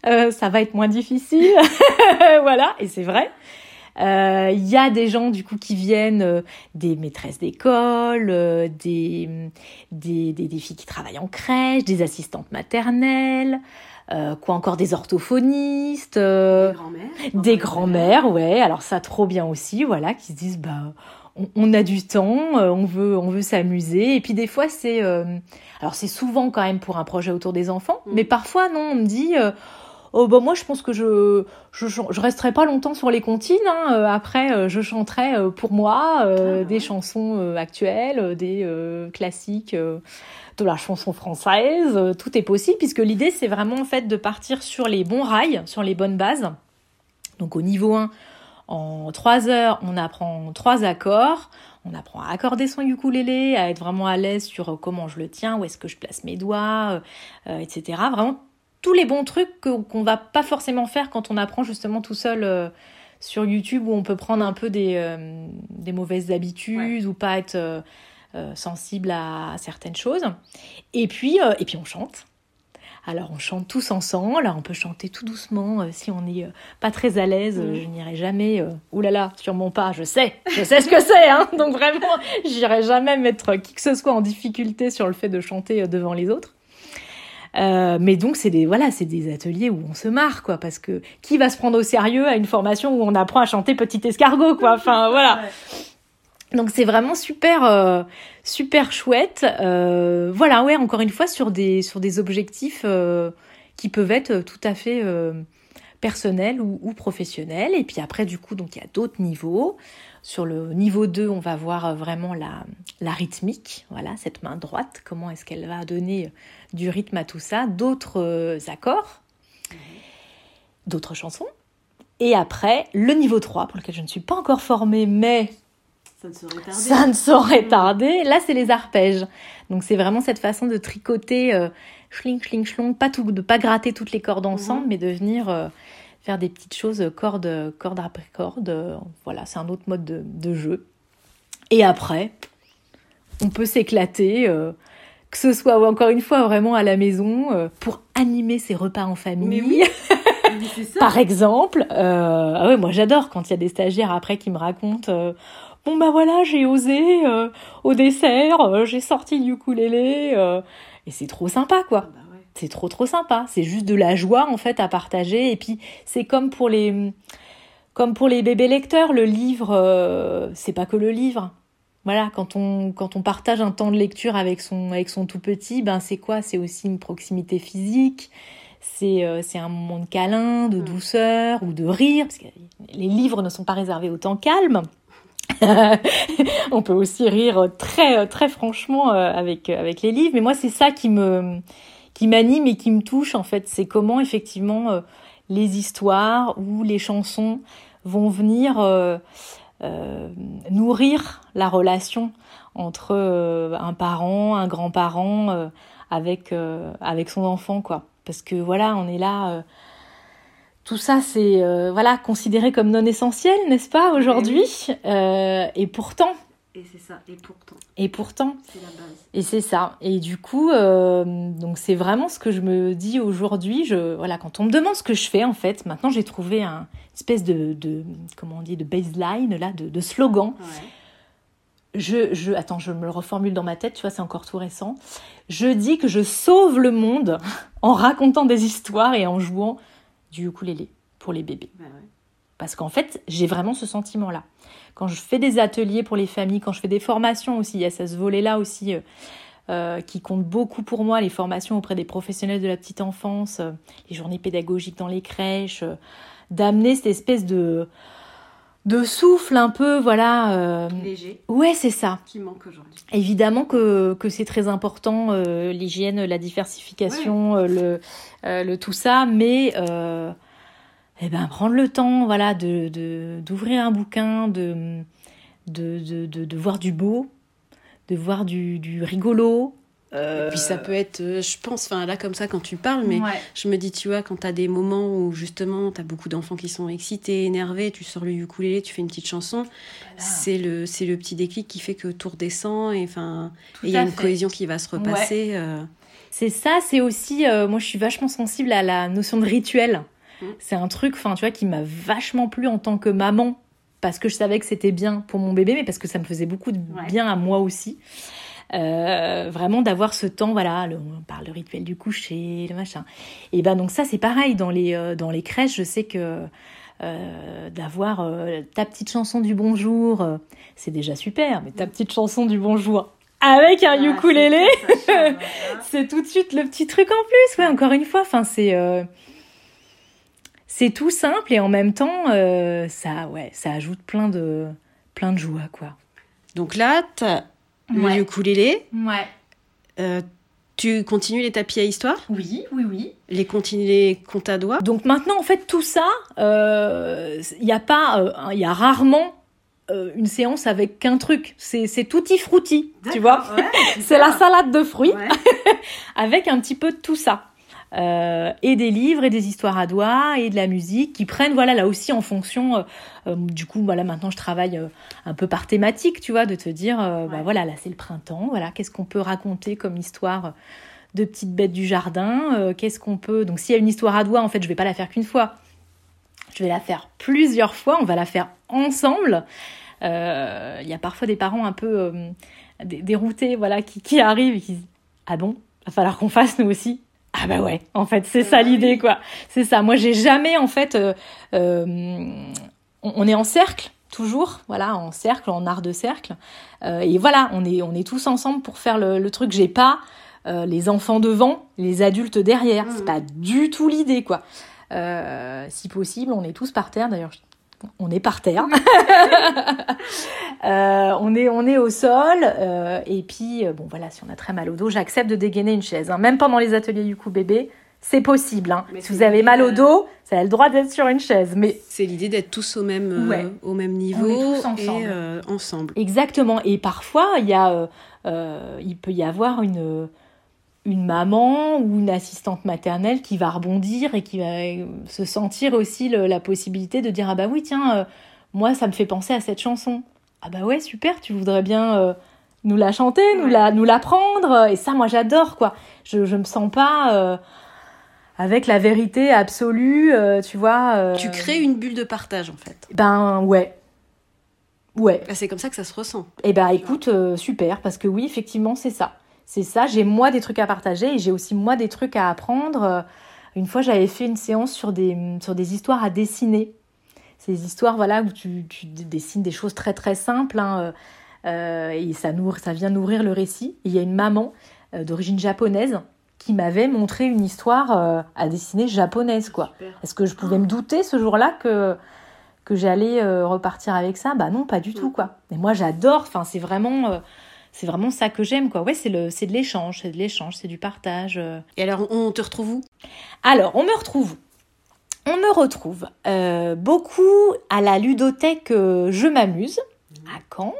euh, ça va être moins difficile voilà et c'est vrai Euh, il y a des gens du coup qui viennent euh, des maîtresses d'école euh, des, des, des des filles qui travaillent en crèche des assistantes maternelles euh, quoi encore des orthophonistes euh, Des grands-mères. des grands-mères, ouais. Alors ça, trop bien aussi, voilà, qui se disent, bah, on, on a du temps, euh, on veut, on veut s'amuser. Et puis des fois, c'est, euh, alors c'est souvent quand même pour un projet autour des enfants, Mm. mais parfois non, on me dit. euh, Oh bah moi je pense que je je, je resterai pas longtemps sur les comptines. Hein. Euh, Après euh, je chanterai euh, pour moi euh, Ah, des ouais. chansons euh, actuelles, des euh, classiques, euh, de la chanson française. Tout est possible puisque l'idée c'est vraiment en fait de partir sur les bons rails, sur les bonnes bases. Donc au niveau 1, en 3 heures, on apprend trois accords. On apprend à accorder son ukulélé, à être vraiment à l'aise sur comment je le tiens, où est-ce que je place mes doigts, etc. Vraiment tous les bons trucs qu'on va pas forcément faire quand on apprend justement tout seul euh, sur YouTube, où on peut prendre un peu des, euh, des mauvaises habitudes ou pas être euh, sensible à certaines choses. Et puis, et puis on chante. Alors on chante tous ensemble, on peut chanter tout doucement si on n'est pas très à l'aise, je n'irai jamais, oulala, sur mon pas, je sais, je sais ce que c'est, hein, donc vraiment, j'irai jamais mettre qui que ce soit en difficulté sur le fait de chanter devant les autres. Euh, mais donc c'est des voilà c'est des ateliers où on se marre quoi parce que qui va se prendre au sérieux à une formation où on apprend à chanter petit escargot quoi? Enfin voilà donc c'est vraiment super euh, super chouette. Euh, voilà ouais encore une fois sur des sur des objectifs qui peuvent être tout à fait personnels ou, ou professionnels. Et puis après du coup donc il y a d'autres niveaux. Sur le niveau 2, on va voir vraiment la, la rythmique, voilà, cette main droite, comment est-ce qu'elle va donner du rythme à tout ça, d'autres accords, d'autres chansons. Et après, le niveau 3, pour lequel je ne suis pas encore formée, mais ça ne saurait tarder. Ça ne saurait tarder. Là, c'est les arpèges. Donc, c'est vraiment cette façon de tricoter, euh, schling, schling, schlong, pas tout, de pas gratter toutes les cordes ensemble, mhm. mais de venir euh, faire des petites choses corde, corde après corde. voilà, c'est un autre mode de, jeu. Et après, on peut s'éclater, euh, que ce soit encore une fois vraiment à la maison, pour animer ses repas en famille. Mais oui. Par exemple, ah ouais, moi j'adore quand il y a des stagiaires après qui me racontent bon bah voilà, j'ai osé euh, au dessert, euh, j'ai sorti le ukulélé euh, et c'est trop sympa quoi. Ah bah c'est trop trop sympa, c'est juste de la joie en fait à partager et puis c'est comme pour les comme pour les bébés lecteurs, le livre c'est pas que le livre. Voilà, quand on quand on partage un temps de lecture avec son avec son tout petit, ben c'est quoi? C'est aussi une proximité physique. C'est c'est un moment de câlin, de mmh. douceur ou de rire parce que les livres ne sont pas réservés au temps calme. on peut aussi rire très très franchement euh, avec avec les livres mais moi c'est ça qui me qui m'anime et qui me touche en fait c'est comment effectivement euh, les histoires ou les chansons vont venir euh, nourrir la relation entre un parent un grand-parent avec avec son enfant quoi parce que voilà on est là tout ça, c'est euh, voilà considéré comme non essentiel, n'est-ce pas, aujourd'hui? Euh, Et pourtant. Et c'est ça, et pourtant. Et pourtant. C'est la base. Et c'est ça. Et du coup, euh, donc c'est vraiment ce que je me dis aujourd'hui. Je voilà, quand on me demande ce que je fais, en fait, maintenant j'ai trouvé un espèce de, de comment on dit de baseline là, de, de slogan. Je, je, attends, je me le reformule dans ma tête, tu vois, c'est encore tout récent. Je dis que je sauve le monde en racontant des histoires et en jouant du ukulélé pour les bébés. Bah Parce qu'en fait, j'ai vraiment ce sentiment-là. Quand je fais des ateliers pour les familles, quand je fais des formations aussi, il y a ce volet-là aussi euh, euh, qui compte beaucoup pour moi, les formations auprès des professionnels de la petite enfance, euh, les journées pédagogiques dans les crèches, d'amener cette espèce de de souffle un peu, voilà. Euh... Léger. Ouais, c'est ça. Qui manque aujourd'hui. Évidemment que, que c'est très important, euh, l'hygiène, la diversification, euh, le, le tout ça, mais eh ben, prendre le temps, voilà, de d'ouvrir un bouquin, de de, de, de, de, voir du beau, de voir du, du rigolo, et puis ça peut être, euh, je pense, enfin là comme ça quand tu parles, mais je me dis, tu vois, quand tu as des moments où justement tu as beaucoup d'enfants qui sont excités, énervés, tu sors le ukulélé, tu fais une petite chanson, c'est le, c'est le petit déclic qui fait que tout redescend et enfin, il y a une cohésion qui va se repasser. Euh. C'est ça, c'est aussi, euh, moi je suis vachement sensible à la notion de rituel. Mmh. C'est un truc, enfin tu vois, qui m'a vachement plu en tant que maman parce que je savais que c'était bien pour mon bébé, mais parce que ça me faisait beaucoup de bien à moi aussi. Euh, vraiment d'avoir ce temps, voilà, on parle de rituel du coucher, le machin. Et ben donc ça c'est pareil dans les euh, dans les crèches, je sais que euh, d'avoir ta petite chanson du bonjour, c'est déjà super, mais ta petite chanson du bonjour avec un ah, ukulélé, c'est tout de suite le petit truc en plus. Ouais, encore une fois, enfin c'est c'est tout simple et en même temps ça ouais ça ajoute plein de plein de joie quoi. Donc là, le ukulélé. Ouais. Euh, tu continues les tapis à histoire? Oui, oui, oui. Les les comptes à doigts? Donc maintenant, en fait, tout ça, il euh, y a pas, il euh, y a rarement une séance avec qu'un truc. C'est tutti frutti, tu vois. c'est la salade de fruits avec un petit peu de tout ça. Euh, et des livres et des histoires à doigts et de la musique qui prennent voilà là aussi en fonction euh, euh, du coup voilà maintenant je travaille un peu par thématique tu vois de te dire bah voilà là c'est le printemps voilà qu'est-ce qu'on peut raconter comme histoire de petites bêtes du jardin qu'est-ce qu'on peut donc s'il y a une histoire à doigts en fait je vais pas la faire qu'une fois. Je vais la faire plusieurs fois on va la faire ensemble. Il y a parfois des parents un peu déroutés voilà qui, qui arrivent et qui disent ah bon? Va falloir qu'on fasse nous aussi ah bah ouais, en fait, c'est ça l'idée, quoi. C'est ça. Moi, j'ai jamais, en fait, euh, euh, on, est en cercle toujours, voilà, en cercle, en art de cercle, euh, et voilà, on est, on est tous ensemble pour faire le, le truc. J'ai pas les enfants devant, les adultes derrière. C'est mmh. pas du tout l'idée, quoi. si possible, on est tous par terre. D'ailleurs, on est par terre. on est on est au sol euh, et puis euh, bon voilà si on a très mal au dos j'accepte de dégainer une chaise hein. même pendant les ateliers du coup bébé c'est possible hein. Si vous avez mal au dos ça a le droit d'être sur une chaise mais C'est l'idée d'être tous au même, euh, Ouais. au même niveau tous ensemble. et euh, ensemble. Exactement. Et parfois, il y a, euh, euh, il peut y avoir une une maman ou une assistante maternelle qui va rebondir et qui va euh, se sentir aussi le- la possibilité de dire ah bah oui tiens euh, moi ça me fait penser à cette chanson. Ah bah ouais super tu voudrais bien euh, nous la chanter nous la nous l'apprendre. Et ça moi j'adore quoi. Je je me sens pas euh, avec la vérité absolue tu vois Tu crées une bulle de partage en fait. ben ouais. Ouais. Ah, C'est comme ça que ça se ressent. eh ben écoute, euh, super, parce que oui, effectivement, c'est ça. C'est ça, j'ai moi des trucs à partager et j'ai aussi moi des trucs à apprendre. Euh, Une fois, j'avais fait une séance sur des, sur des histoires à dessiner. Ces histoires, voilà, où tu, tu dessines des choses très très simples hein, euh, euh, et ça, nourrit, ça vient nourrir le récit. Et il y a une maman euh, d'origine japonaise qui m'avait montré une histoire euh, à dessiner japonaise, quoi. Est-ce que je pouvais me douter ce jour-là que, que j'allais repartir avec ça? Bah non, pas du tout, quoi. Et moi, j'adore, enfin, c'est vraiment, c'est vraiment ça que j'aime, quoi. Ouais, c'est, le, c'est de l'échange, c'est de l'échange, c'est du partage. euh. Et alors, on te retrouve où? Alors, on me retrouve. On me retrouve euh, beaucoup à la ludothèque euh, Je m'amuse, à Caen,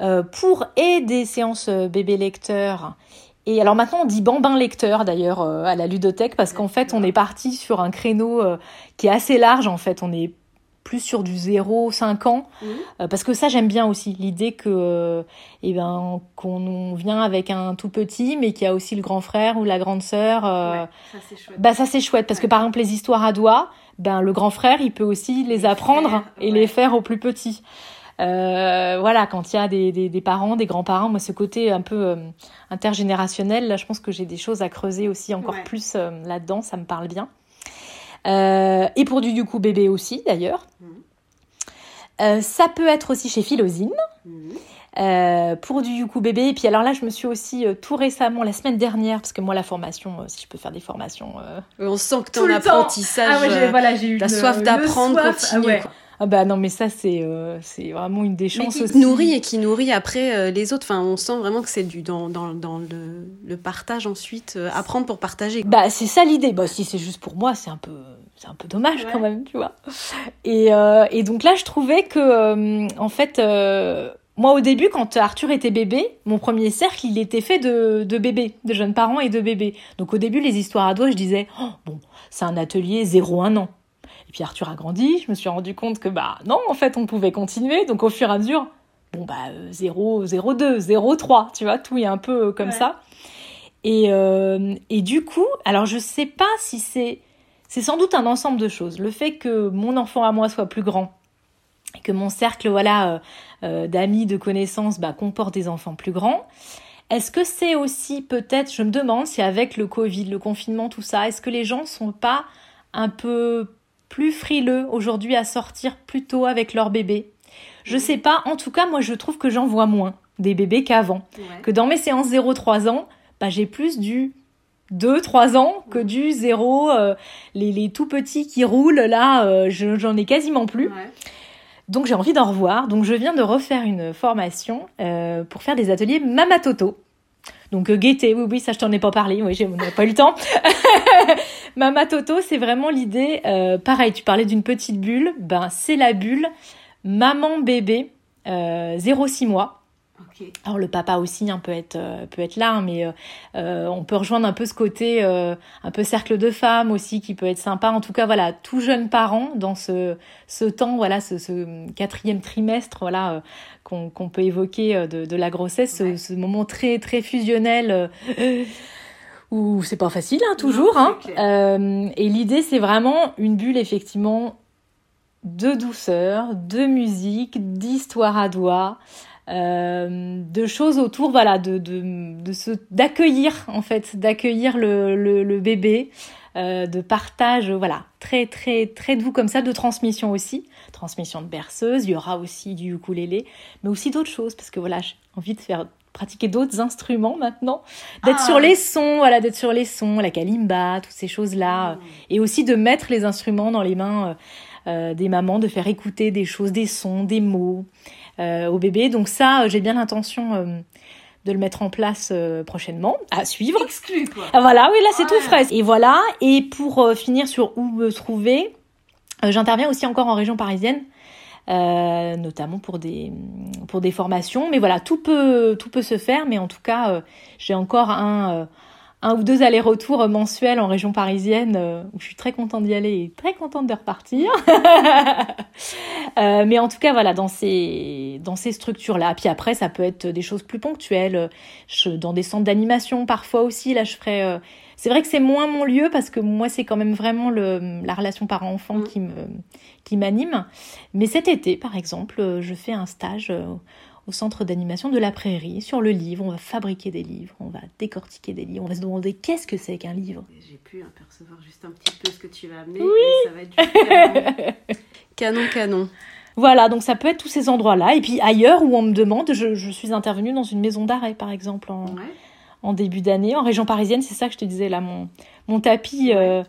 euh, pour et des séances bébé lecteur. Et alors maintenant, on dit bambin lecteur d'ailleurs euh, à la ludothèque parce qu'en fait, on est parti sur un créneau qui est assez large. En fait, on est plus sur du 0-5 ans. Mhm. Euh, parce que ça, j'aime bien aussi l'idée que, euh, eh ben, qu'on vient avec un tout petit, mais qu'il y a aussi le grand frère ou la grande sœur. euh, ça c'est chouette. bah ça c'est chouette parce que par exemple les histoires à doigts, ben le grand frère il peut aussi les, Les apprendre et ouais. les faire aux plus petits. Euh, voilà, quand il y a des, des, des parents, des grands-parents, moi ce côté un peu euh, intergénérationnel, là je pense que j'ai des choses à creuser aussi encore plus euh, là-dedans, ça me parle bien. Euh, et pour du du coup bébé aussi d'ailleurs. Mhm. Euh, ça peut être aussi chez Philosine. Mhm. Euh, pour du Youkou bébé. Et puis alors là, je me suis aussi euh, tout récemment, la semaine dernière, parce que moi, la formation, euh, si je peux faire des formations. On sent que temps. apprentissage. Ah ouais, voilà, j'ai eu une- soif d'apprendre, continue. Ah, ouais. Ah bah non, mais ça, c'est, euh, c'est vraiment une des Mais chances qui aussi. nourrit et qui nourrit après euh, les autres. Enfin, on sent vraiment que c'est du dans, dans, dans le, le partage ensuite, euh, apprendre pour partager. Bah, c'est ça l'idée. Bah, si c'est juste pour moi, c'est un peu, c'est un peu dommage Ouais. quand même, tu vois. Et, et donc là, je trouvais que, en fait, moi, au début, quand Arthur était bébé, mon premier cercle, il était fait de, de bébés, de jeunes parents et de bébés. Donc au début, les histoires à doigts, je disais, oh, bon, c'est un atelier 0-1 an. Puis Arthur a grandi, je me suis rendu compte que, bah non, en fait, on pouvait continuer. Donc au fur et à mesure, bon, bah, euh, 0, 0-2, 0-3, tu vois, tout est un peu euh, comme Ouais. ça. Et, euh, et du coup, alors je sais pas si c'est. C'est sans doute un ensemble de choses. Le fait que mon enfant à moi soit plus grand, et que mon cercle voilà euh, d'amis, de connaissances bah, comporte des enfants plus grands. Est-ce que c'est aussi peut-être, je me demande si avec le Covid, le confinement, tout ça, est-ce que les gens sont pas un peu plus frileux aujourd'hui à sortir plus tôt avec leur bébé Je sais pas. En tout cas, moi, je trouve que j'en vois moins des bébés qu'avant que dans mes séances 0-3 ans, bah, j'ai plus du 2-3 ans que du 0, euh, les, les tout petits qui roulent, là, euh, je- j'en ai quasiment plus. Ouais. Donc j'ai envie d'en revoir. Donc je viens de refaire une formation euh, pour faire des ateliers Mama Toto. Donc euh, gaieté, oui, oui, ça je t'en ai pas parlé, oui, on n'a pas eu le temps. Mama Toto, c'est vraiment l'idée. euh, pareil, tu parlais d'une petite bulle, ben c'est la bulle maman bébé euh, 0-6 mois. Alors le papa aussi hein, peut être euh, peut être là, hein, mais euh, euh, on peut rejoindre un peu ce côté euh, un peu cercle de femmes aussi qui peut être sympa. En tout cas voilà, tout jeune parent dans ce ce temps voilà ce, ce quatrième trimestre voilà qu'on peut évoquer de, de la grossesse, ce- Ouais. ce, moment très très fusionnel. où c'est pas facile hein, toujours Non, et l'idée c'est vraiment une bulle effectivement de douceur, de musique, d'histoire à doigts, euh, de choses autour, voilà, de, de, de se, d'accueillir en fait, d'accueillir le, le, le bébé, euh, de partage, voilà, très très très doux comme ça, de transmission aussi, transmission de berceuse. Il y aura aussi du ukulélé, mais aussi d'autres choses parce que voilà, j'ai envie de faire pratiquer d'autres instruments maintenant, d'être Ah. sur les sons, voilà, d'être sur les sons, la kalimba, toutes ces choses là et aussi de mettre les instruments dans les mains euh, euh, des mamans, de faire écouter des choses, des sons, des mots, au bébé. Donc ça, j'ai bien l'intention euh, de le mettre en place euh, prochainement, à suivre. Exclu, quoi. Ah, Voilà, oui, là c'est Ouais. tout frais. Et voilà, et pour euh, finir sur où me trouver, euh, j'interviens aussi encore en région parisienne, euh, notamment pour des, pour des formations. Mais voilà, tout peut, tout peut se faire, mais en tout cas, euh, j'ai encore un, euh, un ou deux allers-retours mensuels en région parisienne euh, où je suis très contente d'y aller et très contente de repartir. Euh, mais en tout cas, voilà, dans ces, dans ces structures-là. Puis après, ça peut être des choses plus ponctuelles. Je, dans des centres d'animation, parfois aussi, là, je ferai. euh, c'est vrai que c'est moins mon lieu parce que moi, c'est quand même vraiment le, la relation parent-enfant Mm. qui me, qui m'anime. Mais cet été, par exemple, euh, je fais un stage euh, au centre d'animation de la Prairie sur le livre. On va fabriquer des livres, on va décortiquer des livres, on va se demander qu'est-ce que c'est qu'un livre. J'ai pu apercevoir juste un petit peu ce que tu vas amener. Oui. Ça va être juste canon. canon, canon. Voilà, donc ça peut être tous ces endroits-là. Et puis ailleurs où on me demande, je, je suis intervenue dans une maison d'arrêt, par exemple, en, Ouais. en début d'année, en région parisienne. C'est ça que je te disais là, mon, mon tapis euh,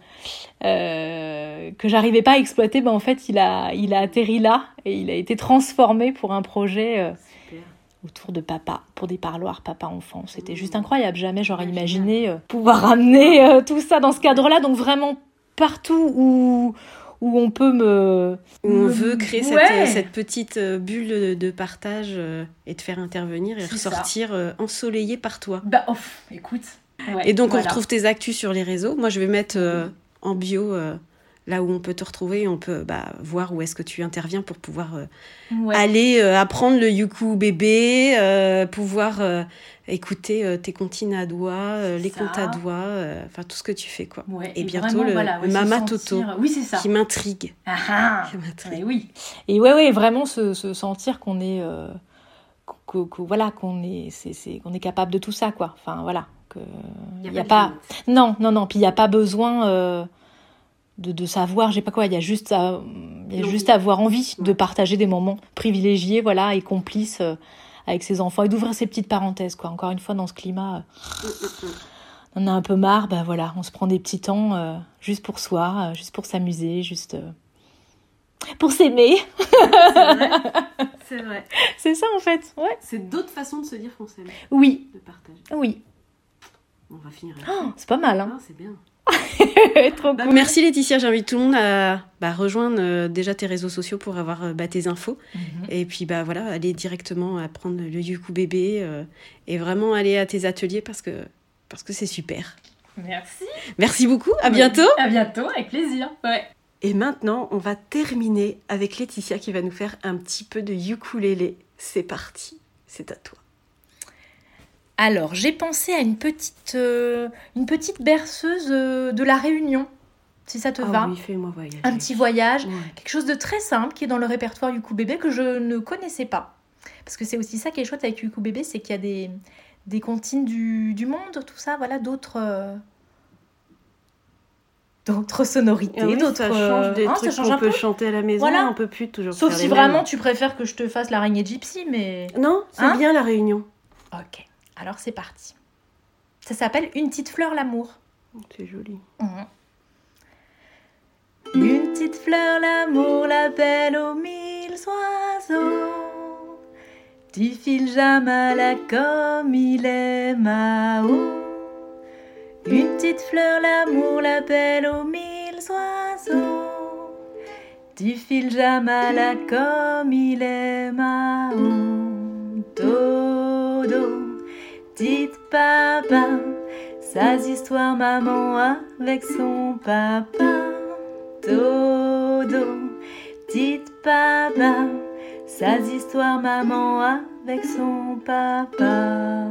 euh, que j'arrivais pas à exploiter, ben, en fait, il a, il a atterri là et il a été transformé pour un projet euh. Autour de papa, pour des parloirs papa-enfant. C'était Mmh. juste incroyable. Jamais j'aurais imaginé euh, pouvoir ramener euh, tout ça dans ce cadre-là. Donc vraiment partout où, où on peut me... Où on veut créer cette, Ouais. euh, cette petite bulle de, partage euh, et te faire intervenir et ressortir ensoleillé par toi. Bah, off, écoute. Et donc on retrouve tes actus sur les réseaux. Moi je vais mettre en bio là où on peut te retrouver et on peut bah, voir où est-ce que tu interviens pour pouvoir euh, Ouais. aller euh, apprendre le yuku bébé, euh, pouvoir euh, écouter euh, tes comptines à doigts, euh, les Ça. comptes à doigts, euh, enfin tout ce que tu fais quoi. Ouais, Et et bientôt, vraiment, le- voilà, ouais, Mama sentir- Toto. Oui, c'est ça. Qui m'intrigue. Ah ah. Qui m'intrigue. Ouais, oui. Et ouais, ouais, vraiment se, se sentir qu'on est, euh, voilà, qu'on est, c'est, c'est, qu'on est capable de tout ça, quoi. Enfin, voilà. Que, il y a, pas, non, non, non. Puis il n'y a pas besoin euh, de, de savoir, j'ai pas quoi. Il y a juste à, il y a juste à avoir envie de partager des moments privilégiés, voilà, et complices euh, avec ses enfants et d'ouvrir ces petites parenthèses, quoi. Encore une fois, dans ce climat. euh, on en a un peu marre, bah voilà, on se prend des petits temps euh, juste pour soi, euh, juste pour s'amuser, juste euh, pour s'aimer. C'est vrai. C'est ça en fait, ouais. C'est d'autres façons de se dire qu'on s'aime, Oui, de partager. oui. On va finir. Oh, c'est pas mal, hein. Ah, c'est bien. Trop Bah, cool. merci Laetitia, j'invite tout le monde à bah, rejoindre euh, déjà tes réseaux sociaux pour avoir euh, bah, tes infos. Mhm. Et puis bah voilà, aller directement apprendre le yuku bébé euh, et vraiment aller à tes ateliers parce que parce que c'est super. Merci. Merci beaucoup, à bientôt. À bientôt, avec plaisir. Ouais. Et maintenant, on va terminer avec Laetitia qui va nous faire un petit peu de ukulélé. C'est parti, c'est à toi. Alors, j'ai pensé à une petite, euh, une petite berceuse euh, de la Réunion, si ça te va. Ah oui, fais-moi voyager. Un petit voyage. Ouais. Quelque chose de très simple qui est dans le répertoire Yuku Bébé que je ne connaissais pas. Parce que c'est aussi ça qui est chouette avec Yuku Bébé, c'est qu'il y a des, des comptines du, du monde, tout ça, voilà, d'autres. euh, D'autres sonorités, Ah oui, d'autres. ça change des hein, trucs qu'on un peut peu. chanter à la maison, Voilà. on peut plus toujours Sauf si vraiment mêmes. tu préfères que je te fasse l'araignée gypsy, mais. Non, c'est Hein bien la réunion. Ok, alors c'est parti. Ça s'appelle Une petite fleur l'amour. C'est joli. Mhm. Une petite fleur l'amour, la belle aux mille oiseaux. Du fil jamala comme il est Mao. Une petite fleur l'amour, la belle aux mille oiseaux. Du fil jamala comme il est Mao. Dites papa, sa histoire maman avec son papa. Dodo, dites papa, sa histoire maman avec son papa.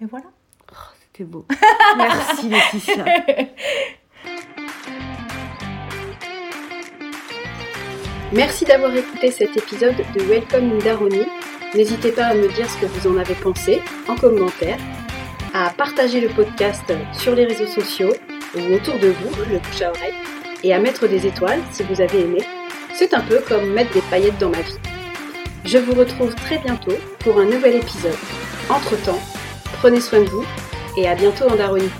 Et voilà. C'était beau. Merci Laetitia. Merci d'avoir écouté cet épisode de Welcome in Daroni. N'hésitez pas à me dire ce que vous en avez pensé en commentaire, à partager le podcast sur les réseaux sociaux ou autour de vous, le bouche à oreille, et à mettre des étoiles si vous avez aimé. C'est un peu comme mettre des paillettes dans ma vie. Je vous retrouve très bientôt pour un nouvel épisode. Entre-temps, prenez soin de vous et à bientôt en Daronie.